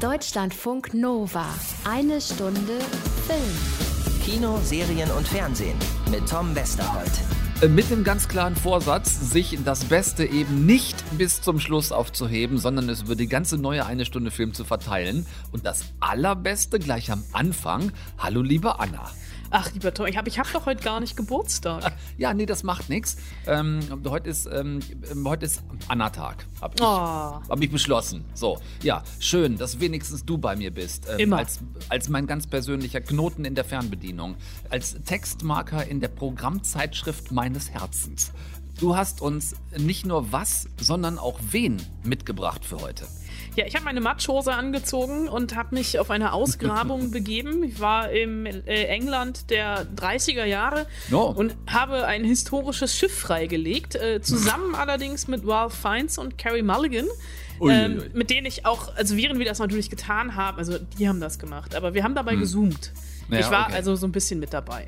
Deutschlandfunk Nova. Eine Stunde Film. Kino, Serien und Fernsehen mit Tom Westerholt. Äh, Mit dem ganz klaren Vorsatz, sich das Beste eben nicht bis zum Schluss aufzuheben, sondern es über die ganze neue eine Stunde Film zu verteilen. Und das Allerbeste gleich am Anfang. Hallo, liebe Anna. Ach, lieber Tom, ich habe ich hab doch heute gar nicht Geburtstag. Ja, nee, das macht nichts. Ähm, heute ist, ähm, heute ist Anna-Tag. Hab ich, Oh. hab ich beschlossen. So, ja, schön, dass wenigstens du bei mir bist. Ähm, Immer. Als, als mein ganz persönlicher Knoten in der Fernbedienung. Als Textmarker in der Programmzeitschrift meines Herzens. Du hast uns nicht nur was, sondern auch wen mitgebracht für heute. Ja, ich habe meine Matschhose angezogen und habe mich auf eine Ausgrabung begeben. Ich war im äh, England der 30er Jahre Oh. und habe ein historisches Schiff freigelegt, äh, zusammen allerdings mit Ralph Fiennes und Carrie Mulligan. Ähm, mit denen ich auch, also während wir das natürlich getan haben, also die haben das gemacht, aber wir haben dabei gezoomt. Hm. Ja, ich war okay. also so ein bisschen mit dabei.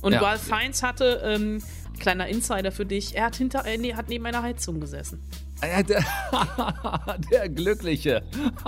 Und Ja. Ralph Fiennes hatte, ähm, kleiner Insider für dich, er hat, hinter, äh, nee, hat neben einer Heizung gesessen. Ja, der, Glückliche.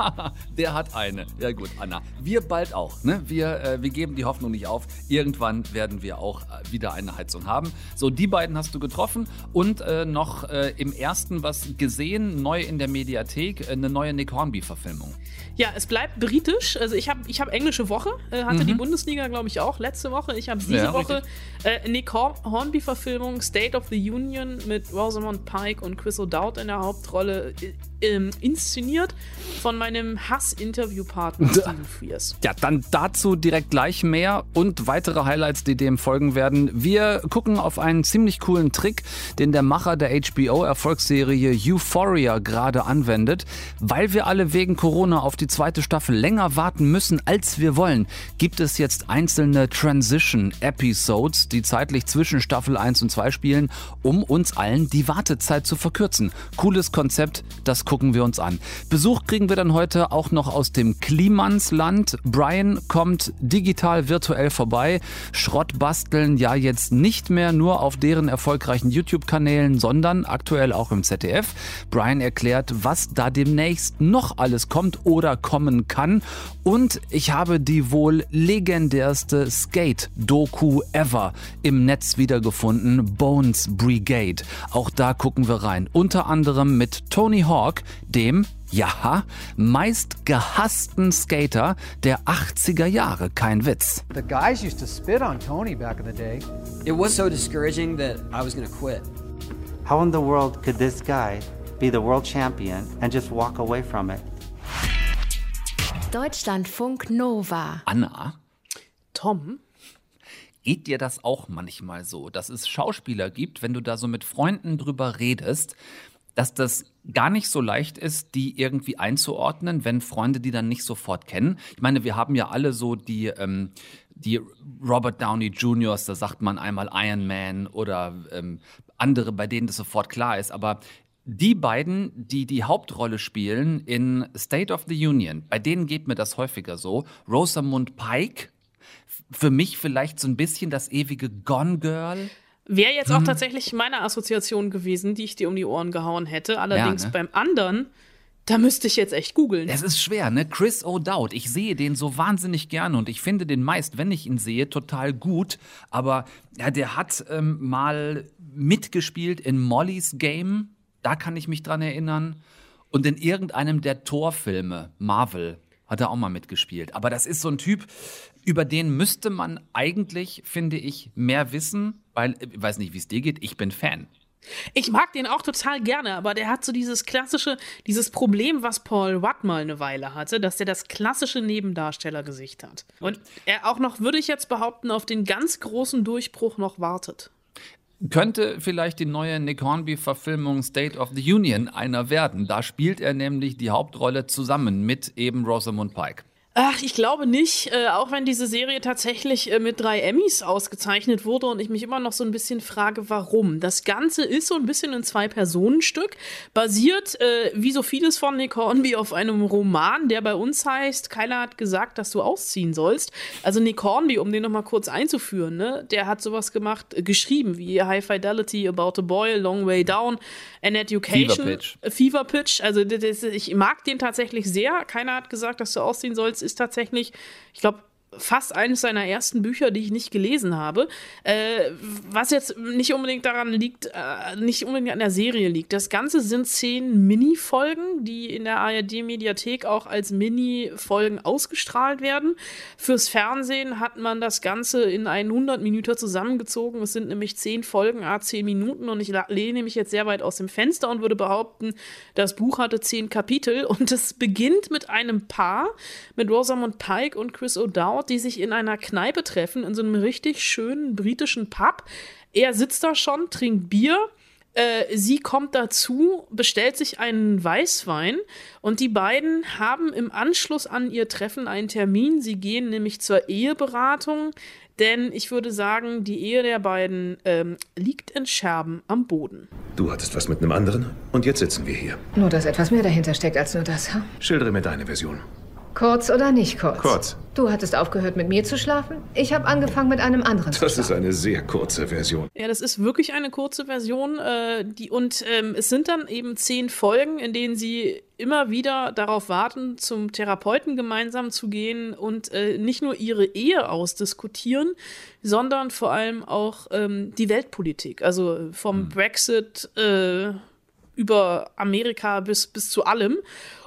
Der hat eine. Ja gut, Anna. Wir bald auch. Ne? Wir, äh, wir geben die Hoffnung nicht auf. Irgendwann werden wir auch äh, wieder eine Heizung haben. So, die beiden hast du getroffen und äh, noch äh, im ersten was gesehen, neu in der Mediathek, äh, eine neue Nick Hornby-Verfilmung. Ja, es bleibt britisch. Also ich habe ich hab englische Woche, äh, hatte die Bundesliga, glaube ich, auch letzte Woche. Ich habe diese Mhm. Ja, Woche äh, Nick Hor Hornby-Verfilmung State of the Union mit Rosamund Pike und Chris O'Dowd in der Hauptrolle äh, ähm, inszeniert von meinem Hass-Interviewpartner Stephen Frears. Ja, dann dazu direkt gleich mehr und weitere Highlights, die dem folgen werden. Wir gucken auf einen ziemlich coolen Trick, den der Macher der HBO-Erfolgsserie Euphoria gerade anwendet. Weil wir alle wegen Corona auf die zweite Staffel länger warten müssen, als wir wollen, gibt es jetzt einzelne Transition-Episodes, die zeitlich zwischen Staffel 1 und 2 spielen, um uns allen die Wartezeit zu verkürzen. Cooles Konzept, das gucken wir uns an. Besuch kriegen wir dann heute auch noch aus dem Klimansland. Brian kommt digital virtuell vorbei. Schrott basteln ja jetzt nicht mehr nur auf deren erfolgreichen YouTube-Kanälen, sondern aktuell auch im ZDF. Brian erklärt, was da demnächst noch alles kommt oder kommen kann. Und ich habe die wohl legendärste Skate-Doku ever im Netz wiedergefunden, Bones Brigade. Auch da gucken wir rein. Unter anderem mit Tony Hawk, dem ja, meist gehassten Skater der 80er Jahre. Kein Witz. The guys used to spit on Tony back in the day. It was so discouraging that I was to quit. How in the world could this guy be the world champion and just walk away from it? Deutschlandfunk Nova. Anna, Tom? geht dir das auch manchmal so, dass es Schauspieler gibt, wenn du da so mit Freunden drüber redest, dass das gar nicht so leicht ist, die irgendwie einzuordnen, wenn Freunde die dann nicht sofort kennen. Ich meine, wir haben ja alle so die, ähm, die Robert Downey Juniors, da sagt man einmal Iron Man oder ähm, andere, bei denen das sofort klar ist. Aber die beiden, die die Hauptrolle spielen in State of the Union, bei denen geht mir das häufiger so. Rosamund Pike, für mich vielleicht so ein bisschen das ewige Gone Girl. Wäre jetzt auch tatsächlich meine Assoziation gewesen, die ich dir um die Ohren gehauen hätte. Allerdings ne? beim anderen, da müsste ich jetzt echt googeln. Es ist schwer, ne? Chris O'Dowd. Ich sehe den so wahnsinnig gerne und ich finde den meist, wenn ich ihn sehe, total gut. Aber ja, der hat ähm, mal mitgespielt in Molly's Game. Da kann ich mich dran erinnern. Und in irgendeinem der Torfilme, Marvel, hat er auch mal mitgespielt. Aber das ist so ein Typ, über den müsste man eigentlich, finde ich, mehr wissen, weil, ich weiß nicht, wie es dir geht, ich bin Fan. Ich mag den auch total gerne, aber der hat so dieses klassische, dieses Problem, was Paul Rudd mal eine Weile hatte, dass der das klassische Nebendarstellergesicht hat. Und er auch noch, würde ich jetzt behaupten, auf den ganz großen Durchbruch noch wartet. Könnte vielleicht die neue Nick Hornby-Verfilmung State of the Union einer werden. Da spielt er nämlich die Hauptrolle zusammen mit eben Rosamund Pike. Ach, ich glaube nicht, äh, auch wenn diese Serie tatsächlich äh, mit drei Emmys ausgezeichnet wurde und ich mich immer noch so ein bisschen frage, warum. Das Ganze ist so ein bisschen ein Zwei-Personen-Stück, basiert, äh, wie so vieles von Nick Hornby, auf einem Roman, der bei uns heißt, keiner hat gesagt, dass du ausziehen sollst. Also Nick Hornby, um den nochmal kurz einzuführen, ne, der hat sowas gemacht, äh, geschrieben, wie High Fidelity, About a Boy, Long Way Down, An Education. Fever Pitch. Fever Pitch. Also das, das, ich mag den tatsächlich sehr. Keiner hat gesagt, dass du ausziehen sollst ist tatsächlich, ich glaube, fast eines seiner ersten Bücher, die ich nicht gelesen habe. Äh, was jetzt nicht unbedingt daran liegt, äh, nicht unbedingt an der Serie liegt. Das Ganze sind zehn Mini-Folgen, die in der ARD-Mediathek auch als Mini-Folgen ausgestrahlt werden. Fürs Fernsehen hat man das Ganze in einen 100 Minuten zusammengezogen. Es sind nämlich zehn Folgen, a zehn Minuten. Und ich lehne mich jetzt sehr weit aus dem Fenster und würde behaupten, das Buch hatte zehn Kapitel. Und es beginnt mit einem Paar, mit Rosamund Pike und Chris O'Dowd, die sich in einer Kneipe treffen, in so einem richtig schönen britischen Pub. Er sitzt da schon, trinkt Bier. Äh, sie kommt dazu, bestellt sich einen Weißwein und die beiden haben im Anschluss an ihr Treffen einen Termin. Sie gehen nämlich zur Eheberatung, denn ich würde sagen, die Ehe der beiden ähm, liegt in Scherben am Boden. Du hattest was mit einem anderen und jetzt sitzen wir hier. Nur, dass etwas mehr dahinter steckt als nur das, ha? Schildere mir deine Version. Kurz oder nicht kurz? Kurz. Du hattest aufgehört, mit mir zu schlafen. Ich habe angefangen, mit einem anderen zu Das schlafen. ist eine sehr kurze Version. Ja, das ist wirklich eine kurze Version. Äh, die, und ähm, es sind dann eben zehn Folgen, in denen sie immer wieder darauf warten, zum Therapeuten gemeinsam zu gehen und äh, nicht nur ihre Ehe ausdiskutieren, sondern vor allem auch ähm, die Weltpolitik. Also vom Brexit äh, über Amerika bis, bis zu allem.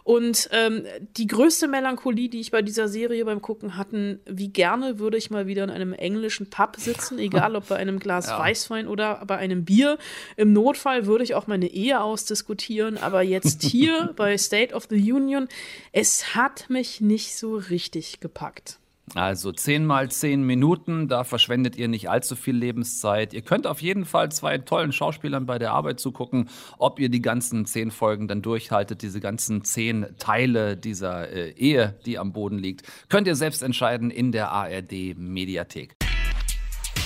Und ähm, die größte Melancholie, die ich bei dieser Serie beim Gucken hatten, wie gerne würde ich mal wieder in einem englischen Pub sitzen, egal ob bei einem Glas Ja. Weißwein oder bei einem Bier. Im Notfall würde ich auch meine Ehe ausdiskutieren, aber jetzt hier bei State of the Union, es hat mich nicht so richtig gepackt. Also 10 mal 10 Minuten, da verschwendet ihr nicht allzu viel Lebenszeit. Ihr könnt auf jeden Fall zwei tollen Schauspielern bei der Arbeit zugucken, ob ihr die ganzen 10 Folgen dann durchhaltet, diese ganzen 10 Teile dieser äh, Ehe, die am Boden liegt. Könnt ihr selbst entscheiden in der ARD Mediathek.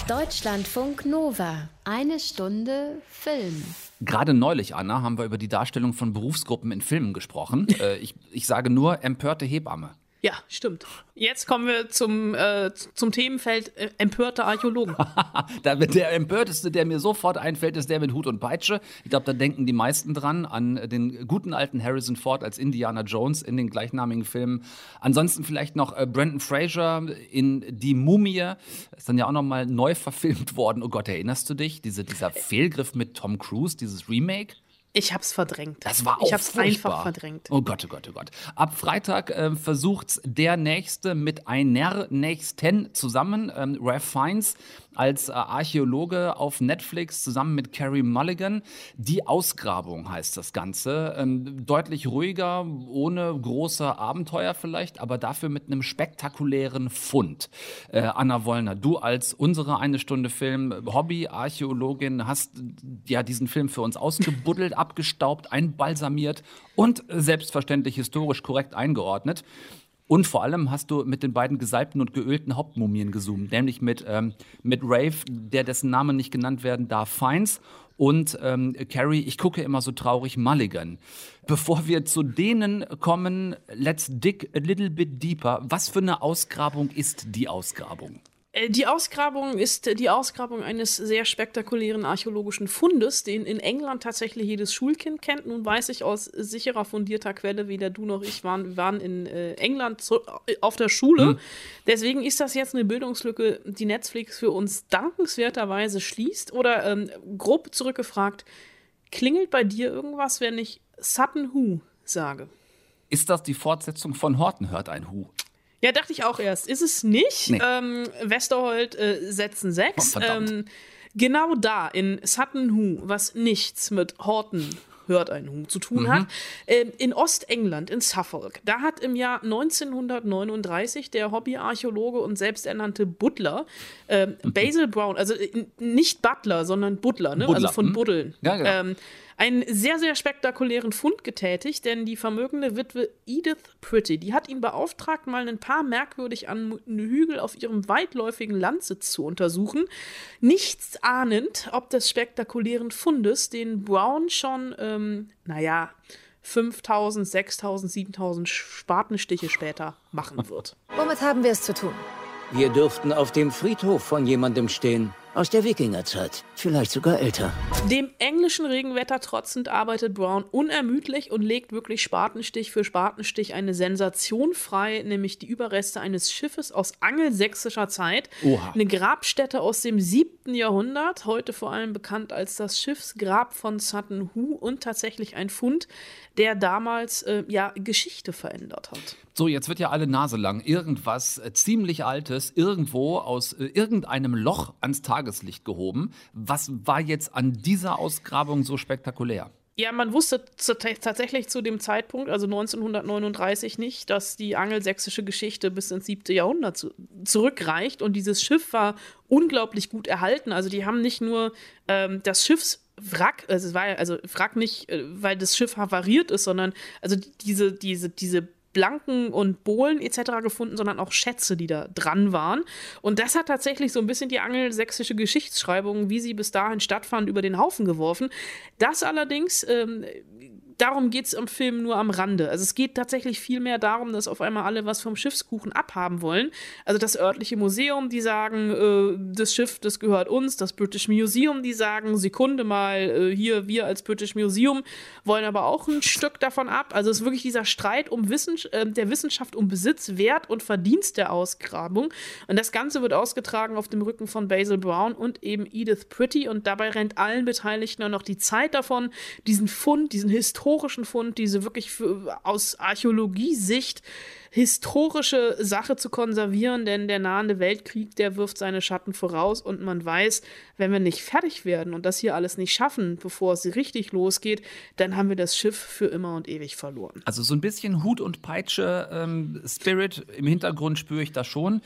Deutschlandfunk Nova. Eine Stunde Film. Gerade neulich, Anna, haben wir über die Darstellung von Berufsgruppen in Filmen gesprochen. äh, ich, ich sage nur empörte Hebamme. Ja, stimmt. Jetzt kommen wir zum, äh, zum Themenfeld äh, empörte Archäologen. Da wird der empörteste, der mir sofort einfällt, ist der mit Hut und Peitsche. Ich glaube, da denken die meisten dran an den guten alten Harrison Ford als Indiana Jones in den gleichnamigen Filmen. Ansonsten vielleicht noch äh, Brandon Fraser in Die Mumie. Ist dann ja auch noch mal neu verfilmt worden. Oh Gott, erinnerst du dich? Diese, dieser Fehlgriff mit Tom Cruise, dieses Remake? Ich hab's verdrängt. Das war auch Ich hab's furchtbar. einfach verdrängt. Oh Gott, oh Gott, oh Gott. Ab Freitag äh, versucht's der Nächste mit einer Nächsten zusammen. Ähm, Ralph Fiennes als äh, Archäologe auf Netflix zusammen mit Carrie Mulligan. Die Ausgrabung heißt das Ganze. Ähm, deutlich ruhiger, ohne große Abenteuer vielleicht, aber dafür mit einem spektakulären Fund. Äh, Anna Wollner, du als unsere eine Stunde Film Hobby-Archäologin hast ja diesen Film für uns ausgebuddelt, abgestaubt, einbalsamiert und selbstverständlich historisch korrekt eingeordnet. Und vor allem hast du mit den beiden gesalbten und geölten Hauptmumien gezoomt, nämlich mit, ähm, mit Rave, der dessen Name nicht genannt werden darf, Fiennes und ähm, Carrie, ich gucke immer so traurig, Mulligan. Bevor wir zu denen kommen, let's dig a little bit deeper. Was für eine Ausgrabung ist die Ausgrabung? Äh, Die Ausgrabung ist äh, die Ausgrabung eines sehr spektakulären archäologischen Fundes, den in England tatsächlich jedes Schulkind kennt. Nun weiß ich aus sicherer, fundierter Quelle, weder du noch ich waren, waren in äh, England auf der Schule. Deswegen ist das jetzt eine Bildungslücke, die Netflix für uns dankenswerterweise schließt. Oder ähm, grob zurückgefragt, klingelt bei dir irgendwas, wenn ich Sutton Hoo sage? Ist das die Fortsetzung von Horten hört ein Hu? Ja, dachte ich auch erst. Ist es nicht. Nee. Ähm, Westerholt äh, setzen sechs. Oh, ähm, genau da in Sutton Hoo, was nichts mit Horton hört ein Hu zu tun hat. Ähm, in Ostengland, in Suffolk, da hat im Jahr 1939 der Hobbyarchäologe und selbsternannte Butler ähm, Basil Brown, also äh, nicht Butler, sondern Butler, ne? Butler, also von hm? Buddeln, Ja, genau. ähm, einen sehr, sehr spektakulären Fund getätigt, denn die vermögende Witwe Edith Pretty, die hat ihn beauftragt, mal ein paar merkwürdig anmutende Hügel auf ihrem weitläufigen Landsitz zu untersuchen. Nichts ahnend, ob des spektakulären Fundes, den Brown schon, ähm, naja, 5000, 6000, 7000 Spatenstiche später machen wird. Womit haben wir es zu tun? Wir dürften auf dem Friedhof von jemandem stehen. Aus der Wikingerzeit. Vielleicht sogar älter. Dem englischen Regenwetter trotzend arbeitet Brown unermüdlich und legt wirklich Spatenstich für Spatenstich eine Sensation frei, nämlich die Überreste eines Schiffes aus angelsächsischer Zeit. Oha. Eine Grabstätte aus dem 7. Jahrhundert, heute vor allem bekannt als das Schiffsgrab von Sutton Hoo und tatsächlich ein Fund, der damals äh, ja Geschichte verändert hat. So, jetzt wird ja alle Nase lang irgendwas äh, ziemlich Altes irgendwo aus äh, irgendeinem Loch ans Tageslicht gehoben. Was war jetzt an dieser Ausgrabung so spektakulär? Ja, man wusste tatsächlich zu dem Zeitpunkt, also 1939, nicht, dass die angelsächsische Geschichte bis ins siebte Jahrhundert zu, zurückreicht. Und dieses Schiff war unglaublich gut erhalten. Also die haben nicht nur ähm, das Schiffswrack, also es war ja, also Wrack nicht, äh, weil das Schiff havariert ist, sondern also diese, diese, diese Blanken und Bohlen etc. gefunden, sondern auch Schätze, die da dran waren. Und das hat tatsächlich so ein bisschen die angelsächsische Geschichtsschreibung, wie sie bis dahin stattfand, über den Haufen geworfen. Das allerdings ähm, darum geht es im Film nur am Rande. Also es geht tatsächlich viel mehr darum, dass auf einmal alle was vom Schiffskuchen abhaben wollen. Also das örtliche Museum, die sagen, äh, das Schiff, das gehört uns. Das British Museum, die sagen, Sekunde mal, äh, hier, wir als British Museum wollen aber auch ein Stück davon ab. Also es ist wirklich dieser Streit um Wissen, äh, der Wissenschaft um Besitz, Wert und Verdienst der Ausgrabung. Und das Ganze wird ausgetragen auf dem Rücken von Basil Brown und eben Edith Pretty. Und dabei rennt allen Beteiligten noch die Zeit davon, diesen Fund, diesen historischen historischen Fund, diese wirklich für, aus Archäologiesicht historische Sache zu konservieren, denn der nahende Weltkrieg, der wirft seine Schatten voraus und man weiß, wenn wir nicht fertig werden und das hier alles nicht schaffen, bevor es richtig losgeht, dann haben wir das Schiff für immer und ewig verloren. Also so ein bisschen Hut und Peitsche ähm, Spirit im Hintergrund spüre ich da schon.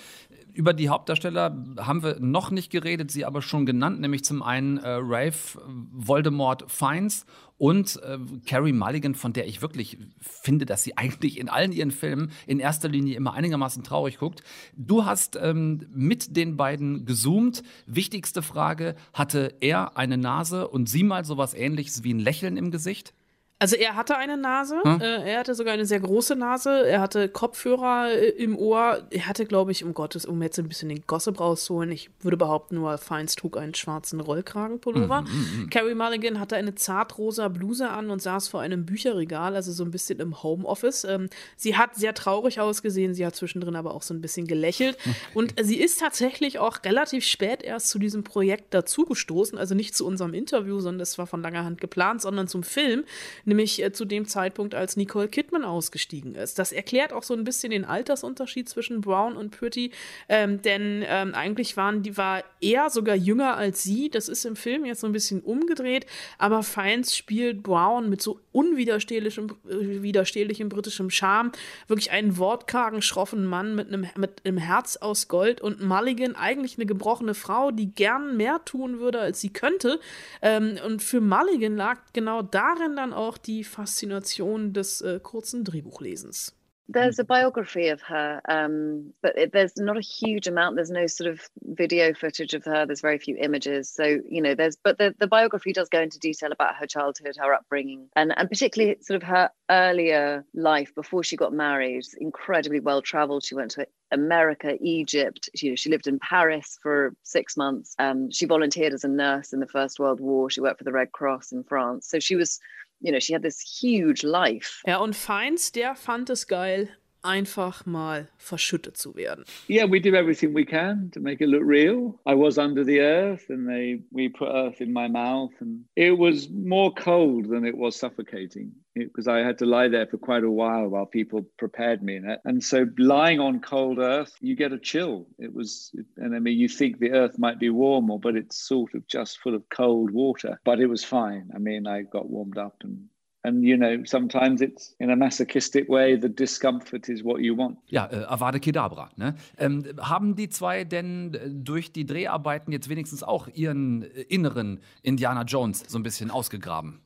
Über die Hauptdarsteller haben wir noch nicht geredet, sie aber schon genannt, nämlich zum einen äh, Rafe Voldemort Fiennes und äh, Carrie Mulligan, von der ich wirklich finde, dass sie eigentlich in allen ihren Filmen in erster Linie immer einigermaßen traurig guckt. Du hast ähm, mit den beiden gezoomt. Wichtigste Frage, hatte er eine Nase und sie mal sowas ähnliches wie ein Lächeln im Gesicht? Also er hatte eine Nase, Hm? äh, er hatte sogar eine sehr große Nase, er hatte Kopfhörer äh, im Ohr, er hatte, glaube ich, um Gottes, um jetzt ein bisschen den Gossip rauszuholen, ich würde behaupten, nur Feins trug einen schwarzen Rollkragenpullover. Mhm, Carrie Mulligan hatte eine zartrosa Bluse an und saß vor einem Bücherregal, also so ein bisschen im Homeoffice. Ähm, sie hat sehr traurig ausgesehen, sie hat zwischendrin aber auch so ein bisschen gelächelt und sie ist tatsächlich auch relativ spät erst zu diesem Projekt dazugestoßen, also nicht zu unserem Interview, sondern das war von langer Hand geplant, sondern zum Film nämlich äh, zu dem Zeitpunkt, als Nicole Kidman ausgestiegen ist. Das erklärt auch so ein bisschen den Altersunterschied zwischen Brown und Pretty, ähm, denn ähm, eigentlich waren die war er sogar jünger als sie. Das ist im Film jetzt so ein bisschen umgedreht, aber Fiennes spielt Brown mit so unwiderstehlichem äh, widerstehlichem britischem Charme, wirklich einen wortkargen, schroffen Mann mit einem mit einem Herz aus Gold und Mulligan eigentlich eine gebrochene Frau, die gern mehr tun würde, als sie könnte. Ähm, und für Mulligan lag genau darin dann auch die Faszination des äh, kurzen Drehbuchlesens. There's a biography of her, um, but it, there's not a huge amount. There's no sort of video footage of her. There's very few images. So you know, there's but the, the biography does go into detail about her childhood, her upbringing, and and particularly sort of her earlier life before she got married. Incredibly well traveled. She went to America, Egypt. She, you know, she lived in Paris for six months. Um, she volunteered as a nurse in the First World War. She worked for the Red Cross in France. So she was you know, she had this huge life. Ja, und Feins, der fand es geil, einfach mal verschüttet zu werden. Yeah, we do everything we can to make it look real. I was under the earth and they we put earth in my mouth and it was more cold than it was suffocating because I had to lie there for quite a while while people prepared me. in it. And so lying on cold earth, you get a chill. It was, and I mean, you think the earth might be warmer, but it's sort of just full of cold water. But it was fine. I mean, I got warmed up and And you know, sometimes it's in a masochistic way, the discomfort is what you want. Ja, äh, Avade Kedavra. Ne? Ähm, haben die zwei denn äh, durch die Dreharbeiten jetzt wenigstens auch ihren äh, inneren Indiana Jones so ein bisschen ausgegraben?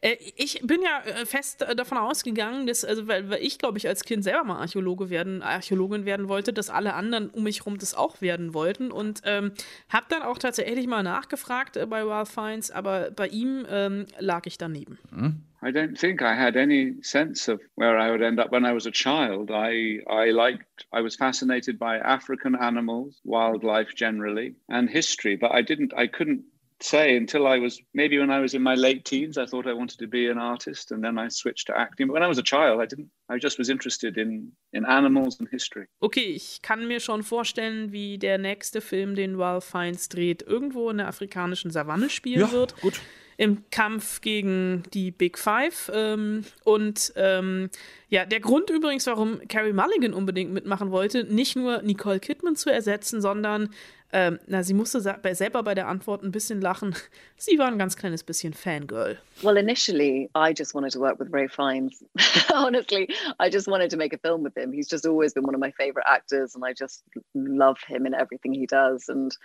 Äh, ich bin ja äh, fest äh, davon ausgegangen, dass, also weil, weil ich, glaube ich, als Kind selber mal Archäologe werden, Archäologin werden wollte, dass alle anderen um mich herum das auch werden wollten. Und ähm, habe dann auch tatsächlich mal nachgefragt äh, bei Ralph Fiennes, aber bei ihm ähm, lag ich daneben. Hm? I don't think I had any sense of where I would end up when I was a child. I, I liked, I was fascinated by African animals, wildlife generally, and history, but I didn't, I couldn't say until I was maybe when I was in my late teens, I thought I wanted to be an artist, and then I switched to acting. But when I was a child, I didn't. I just was interested in in animals and history. Okay, ich kann mir schon vorstellen, wie der nächste Film, den Ralph Fiennes dreht, irgendwo in der afrikanischen Savanne spielen ja, wird. Gut im Kampf gegen die Big Five. Ähm, und ähm, ja, der Grund übrigens, warum Carrie Mulligan unbedingt mitmachen wollte, nicht nur Nicole Kidman zu ersetzen, sondern ähm, na, sie musste selber bei der Antwort ein bisschen lachen. Sie war ein ganz kleines bisschen Fangirl. Well, initially, I just wanted to work with Ray Fiennes. Honestly, I just wanted to make a film with him. He's just always been one of my favorite actors, and I just love him in everything he does. And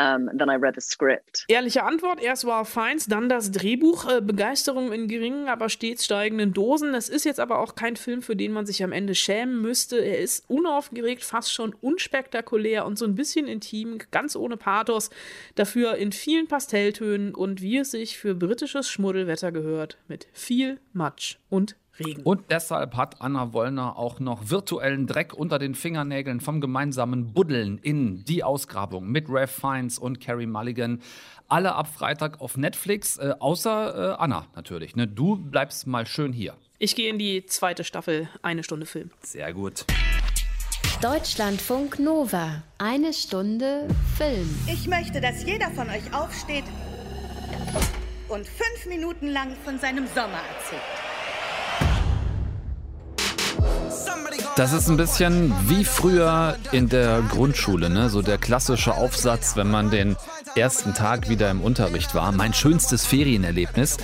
Um, then I read the script. Ehrliche Antwort: Erst war Feins, dann das Drehbuch. Äh, Begeisterung in geringen, aber stets steigenden Dosen. Es ist jetzt aber auch kein Film, für den man sich am Ende schämen müsste. Er ist unaufgeregt, fast schon unspektakulär und so ein bisschen intim, ganz ohne Pathos. Dafür in vielen Pastelltönen und wie es sich für britisches Schmuddelwetter gehört, mit viel Matsch und Regen. Und deshalb hat Anna Wollner auch noch virtuellen Dreck unter den Fingernägeln vom gemeinsamen Buddeln in die Ausgrabung mit Ralph Fiennes und Carrie Mulligan. Alle ab Freitag auf Netflix, äh, außer äh, Anna natürlich. Ne? Du bleibst mal schön hier. Ich gehe in die zweite Staffel, eine Stunde Film. Sehr gut. Deutschlandfunk Nova, eine Stunde Film. Ich möchte, dass jeder von euch aufsteht und fünf Minuten lang von seinem Sommer erzählt. Das ist ein bisschen wie früher in der Grundschule, ne? so der klassische Aufsatz, wenn man den ersten Tag wieder im Unterricht war. Mein schönstes Ferienerlebnis.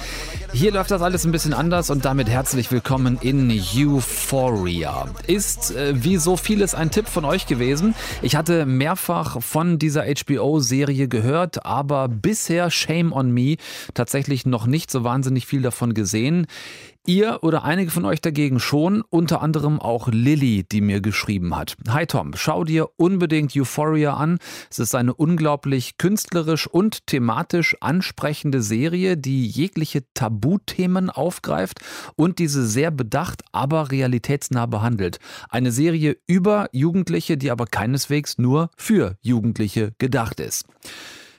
Hier läuft das alles ein bisschen anders und damit herzlich willkommen in Euphoria. Ist äh, wie so vieles ein Tipp von euch gewesen. Ich hatte mehrfach von dieser HBO-Serie gehört, aber bisher Shame on Me tatsächlich noch nicht so wahnsinnig viel davon gesehen. Ihr oder einige von euch dagegen schon, unter anderem auch Lilly, die mir geschrieben hat. Hi Tom, schau dir unbedingt Euphoria an. Es ist eine unglaublich künstlerisch und thematisch ansprechende Serie, die jegliche Tabuthemen aufgreift und diese sehr bedacht, aber realitätsnah behandelt. Eine Serie über Jugendliche, die aber keineswegs nur für Jugendliche gedacht ist.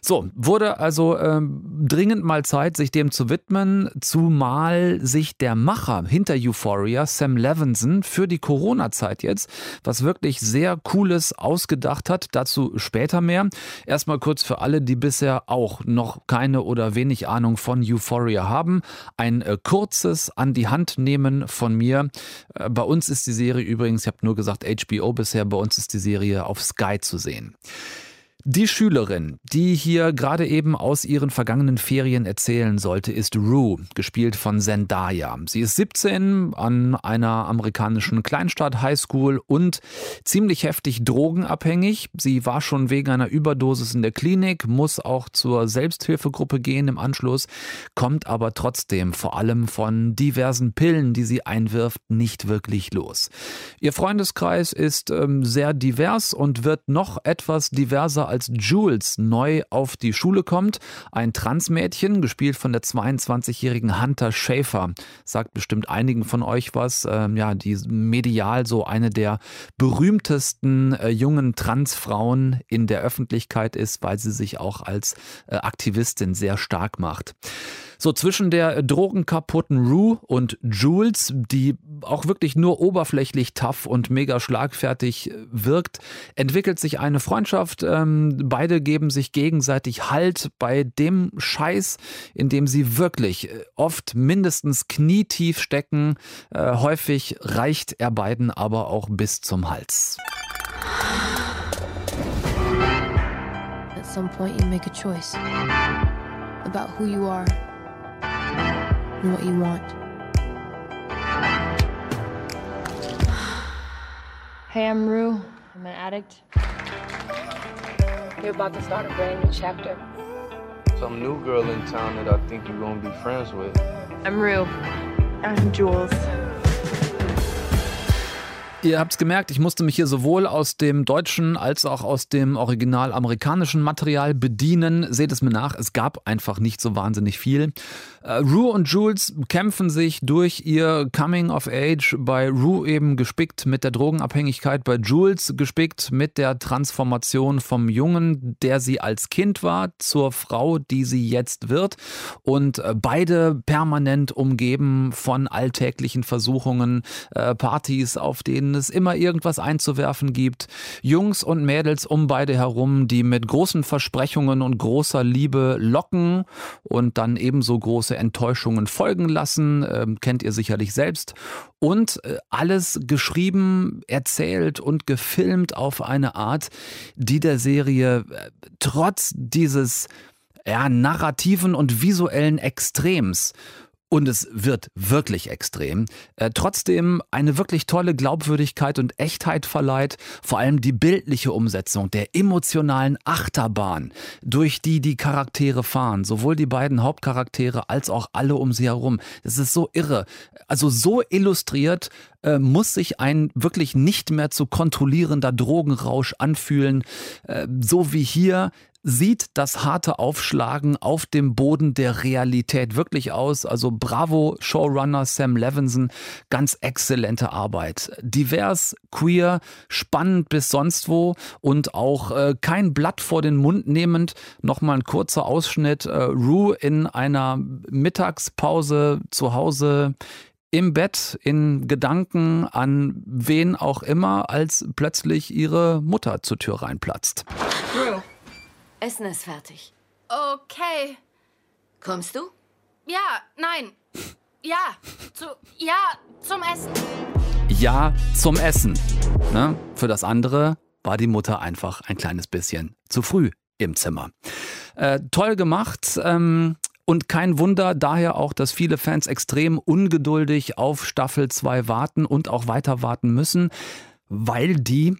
So, wurde also ähm, dringend mal Zeit, sich dem zu widmen, zumal sich der Macher hinter Euphoria, Sam Levinson, für die Corona-Zeit jetzt was wirklich sehr Cooles ausgedacht hat. Dazu später mehr. Erstmal kurz für alle, die bisher auch noch keine oder wenig Ahnung von Euphoria haben. Ein äh, kurzes an die Hand nehmen von mir. Äh, bei uns ist die Serie übrigens, ich habe nur gesagt HBO bisher, bei uns ist die Serie auf Sky zu sehen. Die Schülerin, die hier gerade eben aus ihren vergangenen Ferien erzählen sollte, ist Rue, gespielt von Zendaya. Sie ist 17 an einer amerikanischen Kleinstadt Highschool und ziemlich heftig drogenabhängig. Sie war schon wegen einer Überdosis in der Klinik, muss auch zur Selbsthilfegruppe gehen im Anschluss, kommt aber trotzdem vor allem von diversen Pillen, die sie einwirft, nicht wirklich los. Ihr Freundeskreis ist ähm, sehr divers und wird noch etwas diverser als Jules neu auf die Schule kommt. Ein Transmädchen, gespielt von der 22-jährigen Hunter Schäfer, sagt bestimmt einigen von euch was. Ähm, ja, die medial so eine der berühmtesten äh, jungen Transfrauen in der Öffentlichkeit ist, weil sie sich auch als äh, Aktivistin sehr stark macht. So zwischen der drogenkaputten Rue und Jules, die auch wirklich nur oberflächlich tough und mega schlagfertig äh, wirkt, entwickelt sich eine Freundschaft. Ähm, beide geben sich gegenseitig Halt bei dem Scheiß, in dem sie wirklich äh, oft mindestens knietief stecken. Äh, häufig reicht er beiden aber auch bis zum Hals. At some point you make a choice about who you are. And what you want. Hey, I'm Rue. I'm an addict. You're about to start a brand new chapter. Some new girl in town that I think you're gonna be friends with. I'm Rue. I'm Jules. Ihr habt es gemerkt, ich musste mich hier sowohl aus dem deutschen als auch aus dem original amerikanischen Material bedienen. Seht es mir nach, es gab einfach nicht so wahnsinnig viel. Äh, Rue und Jules kämpfen sich durch ihr Coming of Age. Bei Rue eben gespickt mit der Drogenabhängigkeit, bei Jules gespickt mit der Transformation vom Jungen, der sie als Kind war, zur Frau, die sie jetzt wird. Und äh, beide permanent umgeben von alltäglichen Versuchungen, äh, Partys, auf denen es immer irgendwas einzuwerfen gibt. Jungs und Mädels um beide herum, die mit großen Versprechungen und großer Liebe locken und dann ebenso große Enttäuschungen folgen lassen. Äh, kennt ihr sicherlich selbst. Und äh, alles geschrieben, erzählt und gefilmt auf eine Art, die der Serie äh, trotz dieses ja, narrativen und visuellen Extrems und es wird wirklich extrem, äh, trotzdem eine wirklich tolle Glaubwürdigkeit und Echtheit verleiht, vor allem die bildliche Umsetzung der emotionalen Achterbahn, durch die die Charaktere fahren, sowohl die beiden Hauptcharaktere als auch alle um sie herum. Das ist so irre. Also so illustriert äh, muss sich ein wirklich nicht mehr zu kontrollierender Drogenrausch anfühlen, äh, so wie hier sieht das harte Aufschlagen auf dem Boden der Realität wirklich aus. Also bravo Showrunner Sam Levinson, ganz exzellente Arbeit. Divers, queer, spannend bis sonst wo und auch äh, kein Blatt vor den Mund nehmend. Nochmal ein kurzer Ausschnitt. Äh, Rue in einer Mittagspause zu Hause im Bett in Gedanken an wen auch immer, als plötzlich ihre Mutter zur Tür reinplatzt. Essen ist fertig. Okay. Kommst du? Ja, nein. Ja, zu, ja, zum Essen. Ja zum Essen. Ne? Für das andere war die Mutter einfach ein kleines bisschen zu früh im Zimmer. Äh, toll gemacht. Ähm, und kein Wunder daher auch, dass viele Fans extrem ungeduldig auf Staffel 2 warten und auch weiter warten müssen, weil die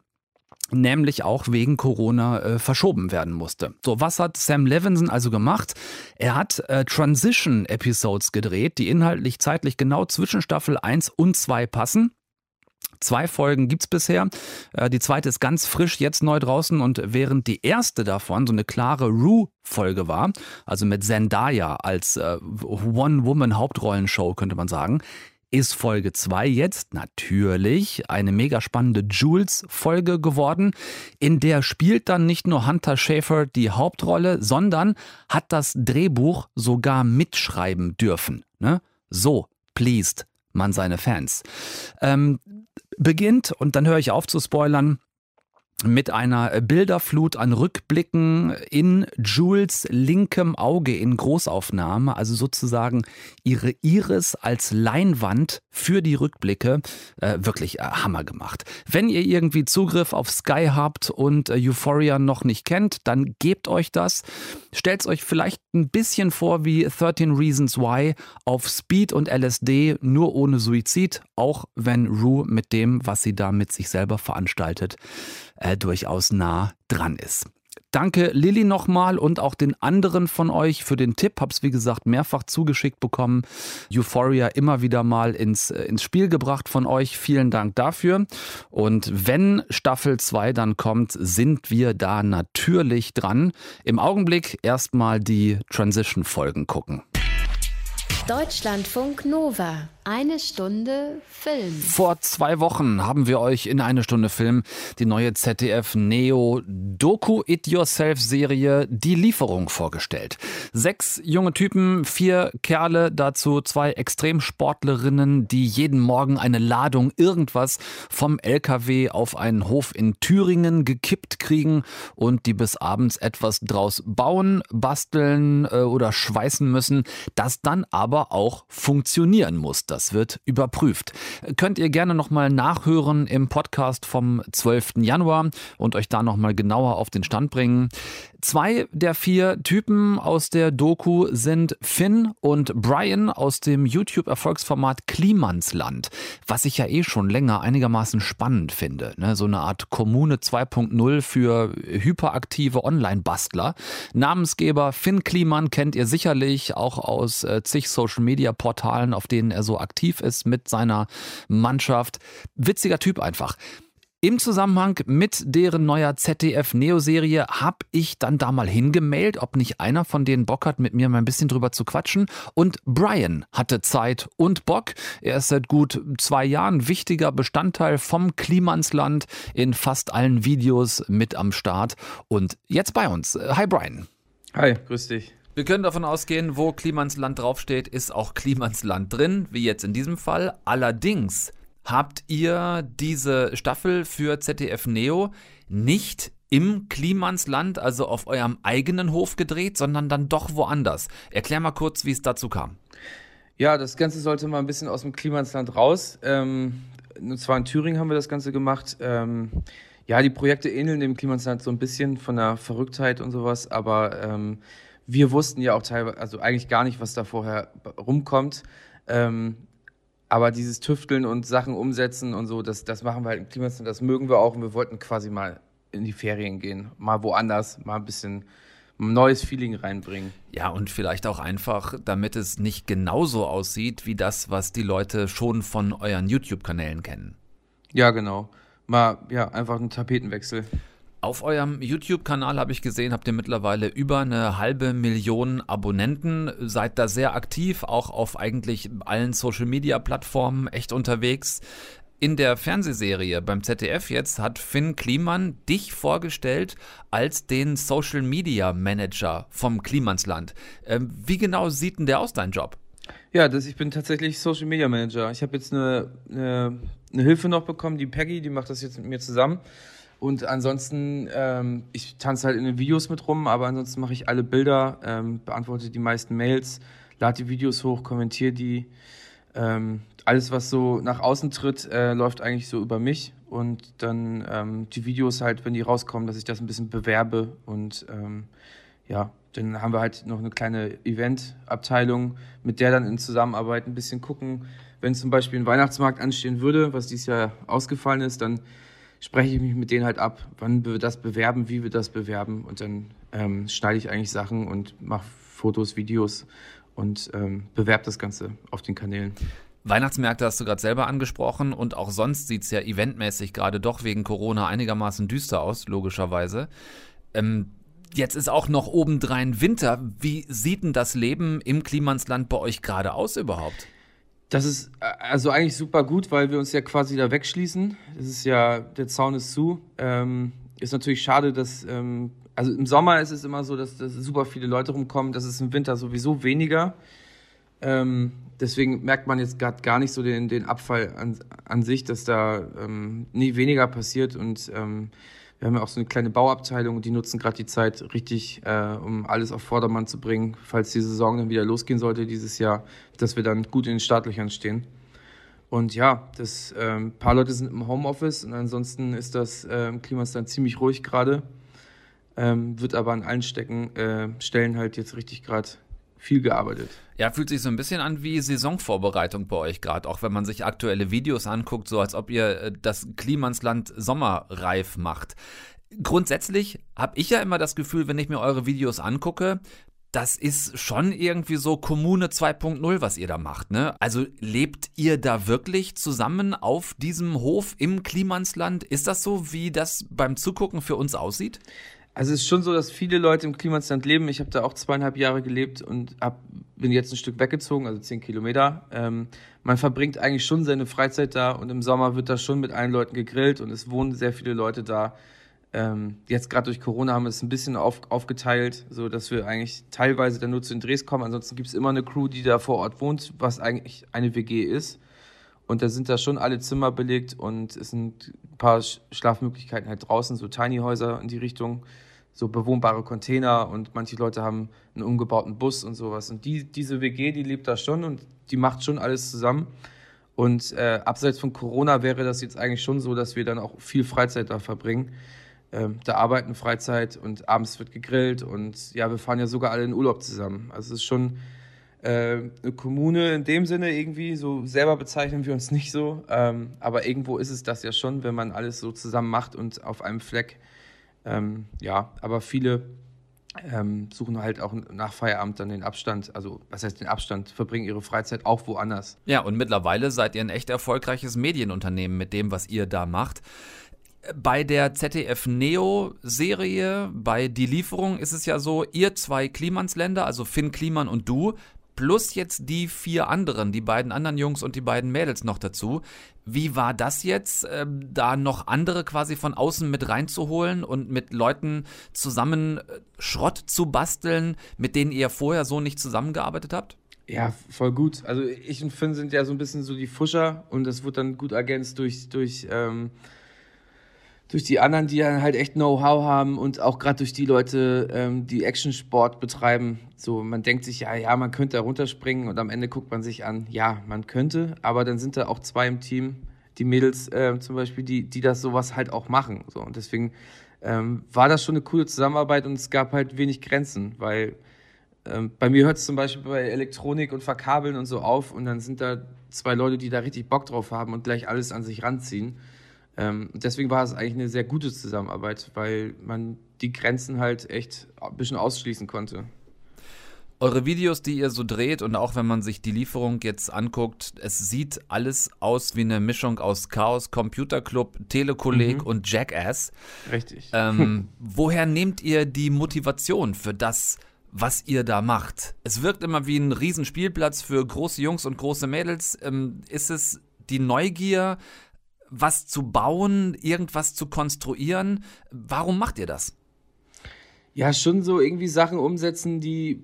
nämlich auch wegen Corona äh, verschoben werden musste. So, was hat Sam Levinson also gemacht? Er hat äh, Transition-Episodes gedreht, die inhaltlich zeitlich genau zwischen Staffel 1 und 2 passen. Zwei Folgen gibt es bisher. Äh, die zweite ist ganz frisch, jetzt neu draußen. Und während die erste davon so eine klare Rue-Folge war, also mit Zendaya als äh, One-Woman-Hauptrollenshow, könnte man sagen, ist Folge 2 jetzt natürlich eine mega spannende Jules-Folge geworden. In der spielt dann nicht nur Hunter Schäfer die Hauptrolle, sondern hat das Drehbuch sogar mitschreiben dürfen. Ne? So pleased man seine Fans. Ähm, beginnt, und dann höre ich auf zu spoilern, mit einer Bilderflut an Rückblicken in Jules linkem Auge in Großaufnahme, also sozusagen ihre Iris als Leinwand für die Rückblicke, äh, wirklich äh, Hammer gemacht. Wenn ihr irgendwie Zugriff auf Sky habt und äh, Euphoria noch nicht kennt, dann gebt euch das. Stellt euch vielleicht ein bisschen vor wie 13 Reasons Why auf Speed und LSD, nur ohne Suizid, auch wenn Rue mit dem, was sie da mit sich selber veranstaltet, äh, durchaus nah dran ist. Danke Lilly nochmal und auch den anderen von euch für den Tipp. Hab's wie gesagt mehrfach zugeschickt bekommen. Euphoria immer wieder mal ins, äh, ins Spiel gebracht von euch. Vielen Dank dafür. Und wenn Staffel 2 dann kommt, sind wir da natürlich dran. Im Augenblick erstmal die Transition-Folgen gucken. Deutschlandfunk Nova. Eine Stunde Film. Vor zwei Wochen haben wir euch in eine Stunde Film die neue ZDF Neo Doku It Yourself Serie Die Lieferung vorgestellt. Sechs junge Typen, vier Kerle, dazu zwei Extremsportlerinnen, die jeden Morgen eine Ladung irgendwas vom LKW auf einen Hof in Thüringen gekippt kriegen und die bis abends etwas draus bauen, basteln äh, oder schweißen müssen, das dann aber auch funktionieren muss. Das wird überprüft. Könnt ihr gerne nochmal nachhören im Podcast vom 12. Januar und euch da nochmal genauer auf den Stand bringen. Zwei der vier Typen aus der Doku sind Finn und Brian aus dem YouTube-Erfolgsformat Klimansland, was ich ja eh schon länger einigermaßen spannend finde. Ne? So eine Art Kommune 2.0 für hyperaktive Online-Bastler. Namensgeber Finn Kliman kennt ihr sicherlich auch aus äh, zig Social-Media-Portalen, auf denen er so aktiv ist mit seiner Mannschaft. Witziger Typ einfach. Im Zusammenhang mit deren neuer ZDF-Neo-Serie habe ich dann da mal hingemailt, ob nicht einer von denen Bock hat, mit mir mal ein bisschen drüber zu quatschen. Und Brian hatte Zeit und Bock. Er ist seit gut zwei Jahren wichtiger Bestandteil vom Klimansland in fast allen Videos mit am Start. Und jetzt bei uns. Hi Brian. Hi, grüß dich. Wir können davon ausgehen, wo Klimansland draufsteht, ist auch Klimansland drin, wie jetzt in diesem Fall. Allerdings habt ihr diese Staffel für ZDF Neo nicht im Klimansland, also auf eurem eigenen Hof gedreht, sondern dann doch woanders. Erklär mal kurz, wie es dazu kam. Ja, das Ganze sollte mal ein bisschen aus dem Klimansland raus. Ähm, und zwar in Thüringen haben wir das Ganze gemacht. Ähm, ja, die Projekte ähneln dem Klimansland so ein bisschen von der Verrücktheit und sowas, aber ähm, wir wussten ja auch teilweise, also eigentlich gar nicht, was da vorher rumkommt. Ähm, aber dieses Tüfteln und Sachen umsetzen und so, das, das machen wir halt im Klimazentrum, das mögen wir auch und wir wollten quasi mal in die Ferien gehen, mal woanders, mal ein bisschen ein neues Feeling reinbringen. Ja, und vielleicht auch einfach, damit es nicht genauso aussieht wie das, was die Leute schon von euren YouTube-Kanälen kennen. Ja, genau. Mal, ja, einfach ein Tapetenwechsel. Auf eurem YouTube-Kanal habe ich gesehen, habt ihr mittlerweile über eine halbe Million Abonnenten, seid da sehr aktiv, auch auf eigentlich allen Social-Media-Plattformen echt unterwegs. In der Fernsehserie beim ZDF jetzt hat Finn Kliman dich vorgestellt als den Social Media Manager vom Klimansland. Ähm, wie genau sieht denn der aus, dein Job? Ja, das, ich bin tatsächlich Social Media Manager. Ich habe jetzt eine, eine, eine Hilfe noch bekommen, die Peggy, die macht das jetzt mit mir zusammen. Und ansonsten, ähm, ich tanze halt in den Videos mit rum, aber ansonsten mache ich alle Bilder, ähm, beantworte die meisten Mails, lade die Videos hoch, kommentiere die. Ähm, alles, was so nach außen tritt, äh, läuft eigentlich so über mich. Und dann ähm, die Videos halt, wenn die rauskommen, dass ich das ein bisschen bewerbe. Und ähm, ja, dann haben wir halt noch eine kleine Eventabteilung, mit der dann in Zusammenarbeit ein bisschen gucken. Wenn zum Beispiel ein Weihnachtsmarkt anstehen würde, was dieses Jahr ausgefallen ist, dann spreche ich mich mit denen halt ab, wann wir das bewerben, wie wir das bewerben und dann ähm, schneide ich eigentlich Sachen und mache Fotos, Videos und ähm, bewerbe das Ganze auf den Kanälen. Weihnachtsmärkte hast du gerade selber angesprochen und auch sonst sieht es ja eventmäßig gerade doch wegen Corona einigermaßen düster aus, logischerweise. Ähm, jetzt ist auch noch obendrein Winter. Wie sieht denn das Leben im Klimansland bei euch gerade aus überhaupt? Das ist äh, also eigentlich super gut, weil wir uns ja quasi da wegschließen. Es ist ja, der Zaun ist zu. Ähm, ist natürlich schade, dass, ähm, also im Sommer ist es immer so, dass, dass super viele Leute rumkommen. Das ist im Winter sowieso weniger. Ähm, deswegen merkt man jetzt gerade gar nicht so den, den Abfall an, an sich, dass da ähm, nie weniger passiert und ähm, wir haben ja auch so eine kleine Bauabteilung die nutzen gerade die Zeit richtig, äh, um alles auf Vordermann zu bringen, falls die Saison dann wieder losgehen sollte dieses Jahr, dass wir dann gut in den Startlöchern stehen. Und ja, das, äh, ein paar Leute sind im Homeoffice und ansonsten ist das äh, Klima dann ziemlich ruhig gerade. Ähm, wird aber an allen Stecken, äh, Stellen halt jetzt richtig gerade viel gearbeitet. Ja, fühlt sich so ein bisschen an wie Saisonvorbereitung bei euch gerade, auch wenn man sich aktuelle Videos anguckt, so als ob ihr äh, das Klimansland sommerreif macht. Grundsätzlich habe ich ja immer das Gefühl, wenn ich mir eure Videos angucke, das ist schon irgendwie so Kommune 2.0, was ihr da macht, ne? Also lebt ihr da wirklich zusammen auf diesem Hof im Klimansland? Ist das so, wie das beim Zugucken für uns aussieht? Also es ist schon so, dass viele Leute im Klimasland leben. Ich habe da auch zweieinhalb Jahre gelebt und hab, bin jetzt ein Stück weggezogen, also zehn Kilometer. Ähm, man verbringt eigentlich schon seine Freizeit da und im Sommer wird da schon mit allen Leuten gegrillt und es wohnen sehr viele Leute da. Ähm, jetzt gerade durch Corona haben wir es ein bisschen auf, aufgeteilt, so dass wir eigentlich teilweise dann nur zu den Drehs kommen. Ansonsten gibt es immer eine Crew, die da vor Ort wohnt, was eigentlich eine WG ist. Und da sind da schon alle Zimmer belegt und es sind ein paar Schlafmöglichkeiten halt draußen, so Tiny Häuser in die Richtung so bewohnbare Container und manche Leute haben einen umgebauten Bus und sowas. Und die, diese WG, die lebt da schon und die macht schon alles zusammen. Und äh, abseits von Corona wäre das jetzt eigentlich schon so, dass wir dann auch viel Freizeit da verbringen. ähm, da arbeiten Freizeit und abends wird gegrillt und ja, wir fahren ja sogar alle in Urlaub zusammen. Also es ist schon äh, eine Kommune in dem Sinne irgendwie, so selber bezeichnen wir uns nicht so, ähm, aber irgendwo ist es das ja schon, wenn man alles so zusammen macht und auf einem Fleck. Ähm, ja, aber viele ähm, suchen halt auch nach Feierabend dann den Abstand, also was heißt den Abstand, verbringen ihre Freizeit auch woanders. Ja, und mittlerweile seid ihr ein echt erfolgreiches Medienunternehmen mit dem, was ihr da macht. Bei der ZDF Neo Serie, bei Die Lieferung ist es ja so, ihr zwei Klimansländer, also Finn Kliman und du, plus jetzt die vier anderen, die beiden anderen Jungs und die beiden Mädels noch dazu. Wie war das jetzt, äh, da noch andere quasi von außen mit reinzuholen und mit Leuten zusammen äh, Schrott zu basteln, mit denen ihr vorher so nicht zusammengearbeitet habt? Ja, voll gut. Also ich und Finn sind ja so ein bisschen so die Fuscher und das wird dann gut ergänzt durch, durch ähm, durch die anderen, die dann halt echt Know-how haben und auch gerade durch die Leute, ähm, die Action-Sport betreiben. So, man denkt sich, ja, ja, man könnte da runterspringen und am Ende guckt man sich an, ja, man könnte, aber dann sind da auch zwei im Team, die Mädels äh, zum Beispiel, die, die das sowas halt auch machen. So, und deswegen ähm, war das schon eine coole Zusammenarbeit und es gab halt wenig Grenzen, weil ähm, bei mir hört es zum Beispiel bei Elektronik und Verkabeln und so auf und dann sind da zwei Leute, die da richtig Bock drauf haben und gleich alles an sich ranziehen. Ähm, deswegen war es eigentlich eine sehr gute Zusammenarbeit, weil man die Grenzen halt echt ein bisschen ausschließen konnte. Eure Videos, die ihr so dreht und auch wenn man sich die Lieferung jetzt anguckt, es sieht alles aus wie eine Mischung aus Chaos, Computer Club, Telekolleg mhm. und Jackass. Richtig. Ähm, woher nehmt ihr die Motivation für das, was ihr da macht? Es wirkt immer wie ein Riesenspielplatz für große Jungs und große Mädels. Ähm, ist es die Neugier? Was zu bauen, irgendwas zu konstruieren. Warum macht ihr das? Ja, schon so irgendwie Sachen umsetzen, die,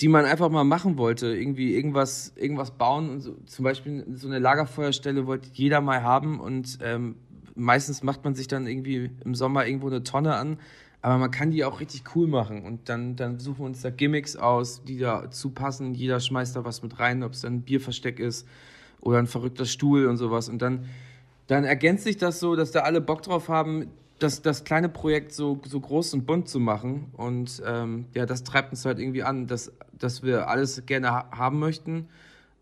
die man einfach mal machen wollte. Irgendwie irgendwas, irgendwas bauen. Und so, zum Beispiel so eine Lagerfeuerstelle wollte jeder mal haben und ähm, meistens macht man sich dann irgendwie im Sommer irgendwo eine Tonne an. Aber man kann die auch richtig cool machen und dann, dann suchen wir uns da Gimmicks aus, die dazu passen. Jeder schmeißt da was mit rein, ob es dann ein Bierversteck ist oder ein verrückter Stuhl und sowas. Und dann dann ergänzt sich das so, dass da alle Bock drauf haben, das, das kleine Projekt so, so groß und bunt zu machen. Und ähm, ja, das treibt uns halt irgendwie an, dass, dass wir alles gerne ha haben möchten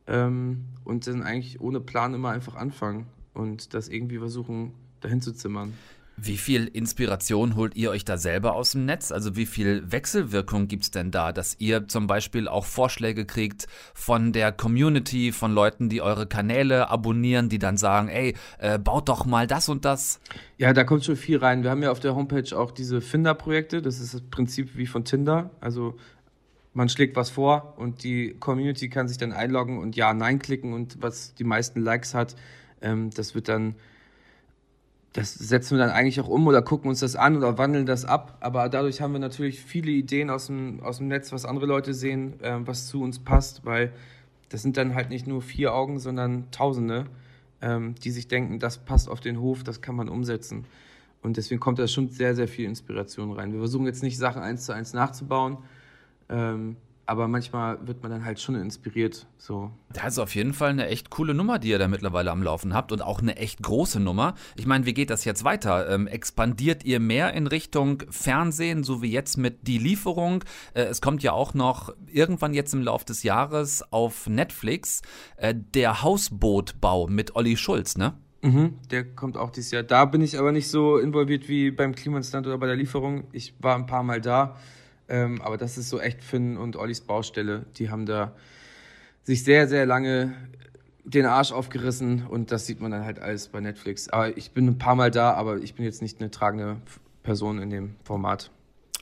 ähm, und dann eigentlich ohne Plan immer einfach anfangen und das irgendwie versuchen, dahin zu zimmern. Wie viel Inspiration holt ihr euch da selber aus dem Netz? Also wie viel Wechselwirkung gibt es denn da, dass ihr zum Beispiel auch Vorschläge kriegt von der Community, von Leuten, die eure Kanäle abonnieren, die dann sagen, ey, äh, baut doch mal das und das? Ja, da kommt schon viel rein. Wir haben ja auf der Homepage auch diese Finder-Projekte. Das ist das Prinzip wie von Tinder. Also man schlägt was vor und die Community kann sich dann einloggen und ja, nein klicken und was die meisten Likes hat, ähm, das wird dann das setzen wir dann eigentlich auch um oder gucken uns das an oder wandeln das ab. Aber dadurch haben wir natürlich viele Ideen aus dem, aus dem Netz, was andere Leute sehen, äh, was zu uns passt, weil das sind dann halt nicht nur vier Augen, sondern Tausende, ähm, die sich denken, das passt auf den Hof, das kann man umsetzen. Und deswegen kommt da schon sehr, sehr viel Inspiration rein. Wir versuchen jetzt nicht Sachen eins zu eins nachzubauen. Ähm, aber manchmal wird man dann halt schon inspiriert. So. Das ist auf jeden Fall eine echt coole Nummer, die ihr da mittlerweile am Laufen habt und auch eine echt große Nummer. Ich meine, wie geht das jetzt weiter? Ähm, expandiert ihr mehr in Richtung Fernsehen, so wie jetzt mit die Lieferung? Äh, es kommt ja auch noch irgendwann jetzt im Laufe des Jahres auf Netflix äh, der Hausbootbau mit Olli Schulz, ne? Mhm, der kommt auch dieses Jahr. Da bin ich aber nicht so involviert wie beim Klimansland oder bei der Lieferung. Ich war ein paar Mal da. Ähm, aber das ist so echt Finn und Ollis Baustelle. Die haben da sich sehr, sehr lange den Arsch aufgerissen und das sieht man dann halt alles bei Netflix. Aber ich bin ein paar Mal da, aber ich bin jetzt nicht eine tragende Person in dem Format.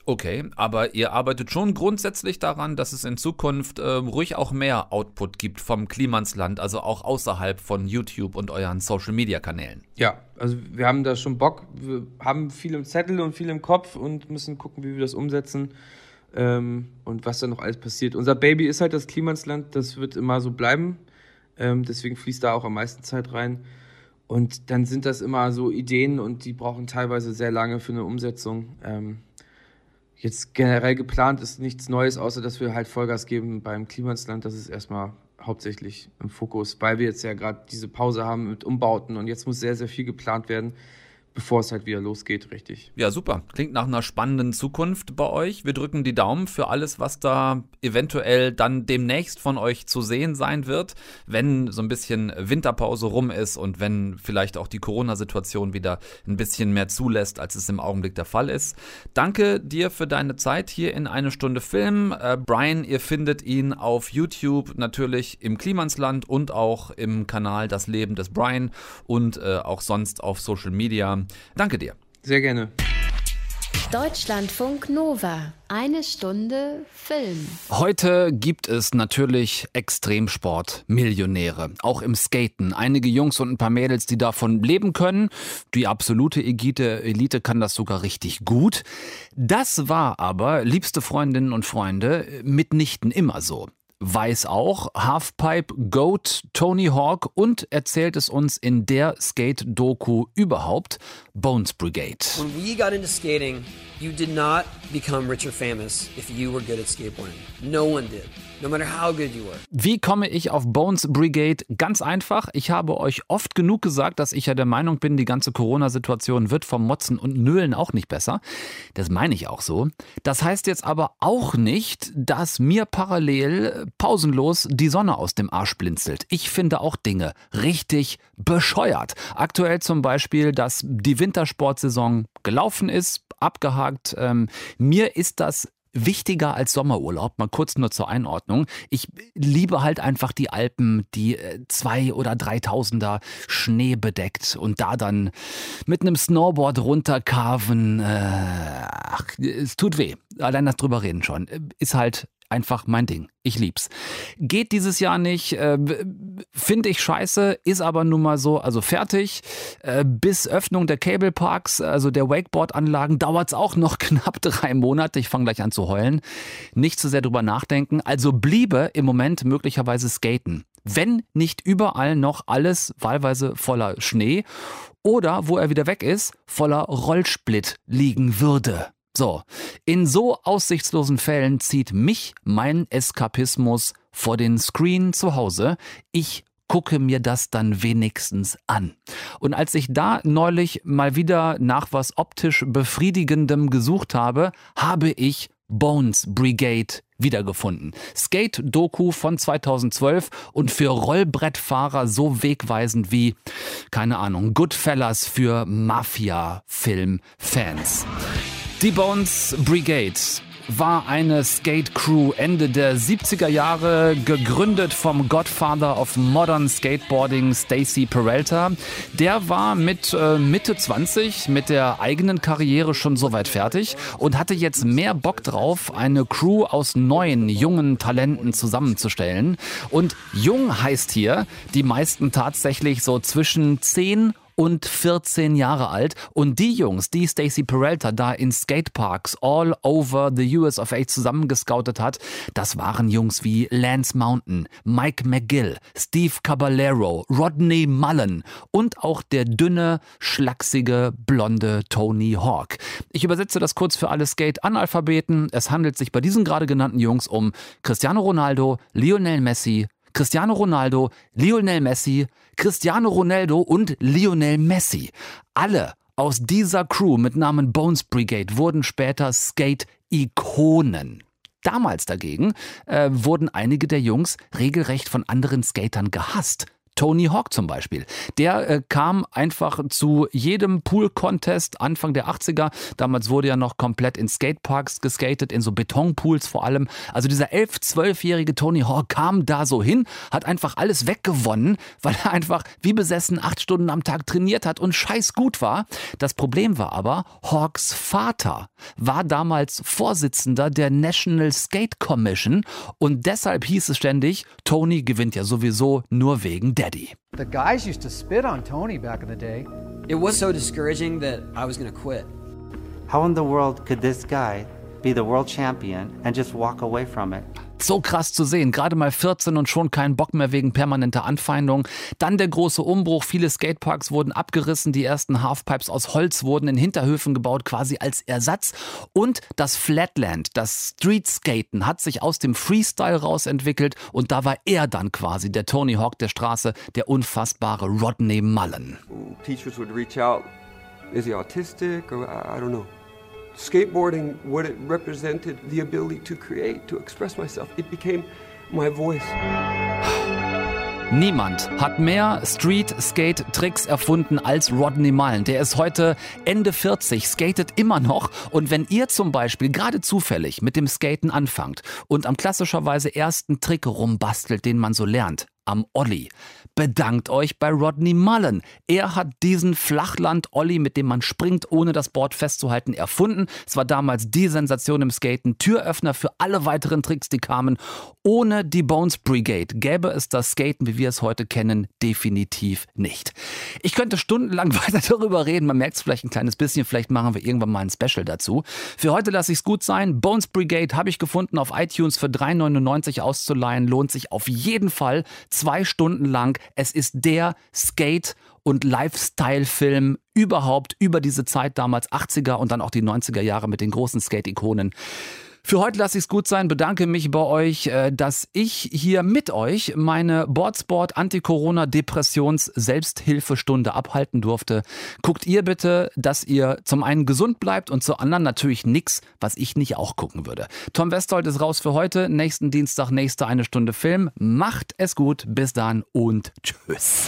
Okay, aber ihr arbeitet schon grundsätzlich daran, dass es in Zukunft äh, ruhig auch mehr Output gibt vom Klimansland, also auch außerhalb von YouTube und euren Social-Media-Kanälen. Ja, also wir haben da schon Bock. Wir haben viel im Zettel und viel im Kopf und müssen gucken, wie wir das umsetzen ähm, und was da noch alles passiert. Unser Baby ist halt das Klimansland, das wird immer so bleiben. Ähm, deswegen fließt da auch am meisten Zeit rein. Und dann sind das immer so Ideen und die brauchen teilweise sehr lange für eine Umsetzung. Ähm, jetzt generell geplant ist nichts Neues, außer dass wir halt Vollgas geben beim Klimansland. Das ist erstmal hauptsächlich im Fokus, weil wir jetzt ja gerade diese Pause haben mit Umbauten und jetzt muss sehr, sehr viel geplant werden, bevor es halt wieder losgeht, richtig. Ja, super. Klingt nach einer spannenden Zukunft bei euch. Wir drücken die Daumen für alles, was da eventuell dann demnächst von euch zu sehen sein wird, wenn so ein bisschen Winterpause rum ist und wenn vielleicht auch die Corona-Situation wieder ein bisschen mehr zulässt, als es im Augenblick der Fall ist. Danke dir für deine Zeit hier in eine Stunde Film. Äh, Brian, ihr findet ihn auf YouTube natürlich im Klimansland und auch im Kanal Das Leben des Brian und äh, auch sonst auf Social Media. Danke dir. Sehr gerne. Deutschlandfunk Nova. Eine Stunde Film. Heute gibt es natürlich Extremsport-Millionäre. Auch im Skaten. Einige Jungs und ein paar Mädels, die davon leben können. Die absolute Elite, Elite kann das sogar richtig gut. Das war aber, liebste Freundinnen und Freunde, mitnichten immer so weiß auch Halfpipe Goat Tony Hawk und erzählt es uns in der Skate-Doku überhaupt, Bones Brigade. When we got into skating, you did not become rich or famous if you were good at skateboarding. No one did. No matter how good you were. Wie komme ich auf Bones Brigade? Ganz einfach. Ich habe euch oft genug gesagt, dass ich ja der Meinung bin, die ganze Corona-Situation wird vom Motzen und Nölen auch nicht besser. Das meine ich auch so. Das heißt jetzt aber auch nicht, dass mir parallel pausenlos die Sonne aus dem Arsch blinzelt. Ich finde auch Dinge richtig bescheuert. Aktuell zum Beispiel, dass die Wintersportsaison gelaufen ist, abgehakt. Ähm, mir ist das wichtiger als Sommerurlaub. Mal kurz nur zur Einordnung. Ich liebe halt einfach die Alpen, die äh, zwei oder dreitausender Schnee bedeckt und da dann mit einem Snowboard runterkarven. Äh, ach, es tut weh. Allein das drüber reden schon. Ist halt einfach mein Ding. Ich lieb's. Geht dieses Jahr nicht, äh, finde ich scheiße, ist aber nun mal so, also fertig. Äh, bis Öffnung der Cable Parks, also der Wakeboard-Anlagen, dauert es auch noch knapp drei Monate. Ich fange gleich an zu heulen. Nicht zu sehr drüber nachdenken. Also bliebe im Moment möglicherweise skaten. Wenn nicht überall noch alles wahlweise voller Schnee oder wo er wieder weg ist, voller Rollsplit liegen würde. So, in so aussichtslosen Fällen zieht mich mein Eskapismus vor den Screen zu Hause. Ich gucke mir das dann wenigstens an. Und als ich da neulich mal wieder nach was optisch befriedigendem gesucht habe, habe ich Bones Brigade wiedergefunden. Skate-Doku von 2012 und für Rollbrettfahrer so wegweisend wie, keine Ahnung, Goodfellas für Mafia-Film-Fans. Die Bones Brigade war eine Skate-Crew Ende der 70er Jahre, gegründet vom Godfather of Modern Skateboarding, Stacy Peralta. Der war mit äh, Mitte 20 mit der eigenen Karriere schon soweit fertig und hatte jetzt mehr Bock drauf, eine Crew aus neuen, jungen Talenten zusammenzustellen. Und jung heißt hier, die meisten tatsächlich so zwischen 10 und 14 Jahre alt. Und die Jungs, die Stacy Peralta da in Skateparks all over the US of A zusammengescoutet hat, das waren Jungs wie Lance Mountain, Mike McGill, Steve Caballero, Rodney Mullen und auch der dünne, schlachsige, blonde Tony Hawk. Ich übersetze das kurz für alle Skate-Analphabeten. Es handelt sich bei diesen gerade genannten Jungs um Cristiano Ronaldo, Lionel Messi, Cristiano Ronaldo, Lionel Messi, Cristiano Ronaldo und Lionel Messi. Alle aus dieser Crew mit Namen Bones Brigade wurden später Skate-Ikonen. Damals dagegen äh, wurden einige der Jungs regelrecht von anderen Skatern gehasst. Tony Hawk zum Beispiel. Der äh, kam einfach zu jedem Pool-Contest Anfang der 80er. Damals wurde ja noch komplett in Skateparks geskatet, in so Betonpools vor allem. Also dieser 11-, 12-jährige Tony Hawk kam da so hin, hat einfach alles weggewonnen, weil er einfach wie besessen acht Stunden am Tag trainiert hat und scheiß gut war. Das Problem war aber, Hawks Vater war damals Vorsitzender der National Skate Commission und deshalb hieß es ständig, Tony gewinnt ja sowieso nur wegen Daddy. The guys used to spit on Tony back in the day. It was so discouraging that I was going to quit. How in the world could this guy be the world champion and just walk away from it? So krass zu sehen. Gerade mal 14 und schon keinen Bock mehr wegen permanenter Anfeindung. Dann der große Umbruch. Viele Skateparks wurden abgerissen. Die ersten Halfpipes aus Holz wurden in Hinterhöfen gebaut, quasi als Ersatz. Und das Flatland, das Streetskaten, hat sich aus dem Freestyle rausentwickelt. Und da war er dann quasi der Tony Hawk der Straße, der unfassbare Rodney Mullen. Teachers would reach out Is he autistic? Or I don't know. Skateboarding, what it represented, the ability to create, to express myself, it became my voice. Niemand hat mehr Street-Skate-Tricks erfunden als Rodney Mullen. Der ist heute Ende 40, skatet immer noch. Und wenn ihr zum Beispiel gerade zufällig mit dem Skaten anfangt und am klassischerweise ersten Trick rumbastelt, den man so lernt, am Olli. Bedankt euch bei Rodney Mullen. Er hat diesen Flachland-Olli, mit dem man springt, ohne das Board festzuhalten, erfunden. Es war damals die Sensation im Skaten, Türöffner für alle weiteren Tricks, die kamen. Ohne die Bones Brigade gäbe es das Skaten, wie wir es heute kennen, definitiv nicht. Ich könnte stundenlang weiter darüber reden. Man merkt es vielleicht ein kleines bisschen. Vielleicht machen wir irgendwann mal ein Special dazu. Für heute lasse ich es gut sein. Bones Brigade habe ich gefunden auf iTunes für 3,99 auszuleihen. Lohnt sich auf jeden Fall zwei Stunden lang. Es ist der Skate- und Lifestyle-Film überhaupt über diese Zeit damals 80er und dann auch die 90er Jahre mit den großen Skate-Ikonen. Für heute lasse ich es gut sein, bedanke mich bei euch, äh, dass ich hier mit euch meine Boardsport Anti-Corona Depressions Selbsthilfestunde abhalten durfte. Guckt ihr bitte, dass ihr zum einen gesund bleibt und zum anderen natürlich nichts, was ich nicht auch gucken würde. Tom Westholt ist raus für heute. Nächsten Dienstag, nächste eine Stunde Film. Macht es gut. Bis dann und tschüss.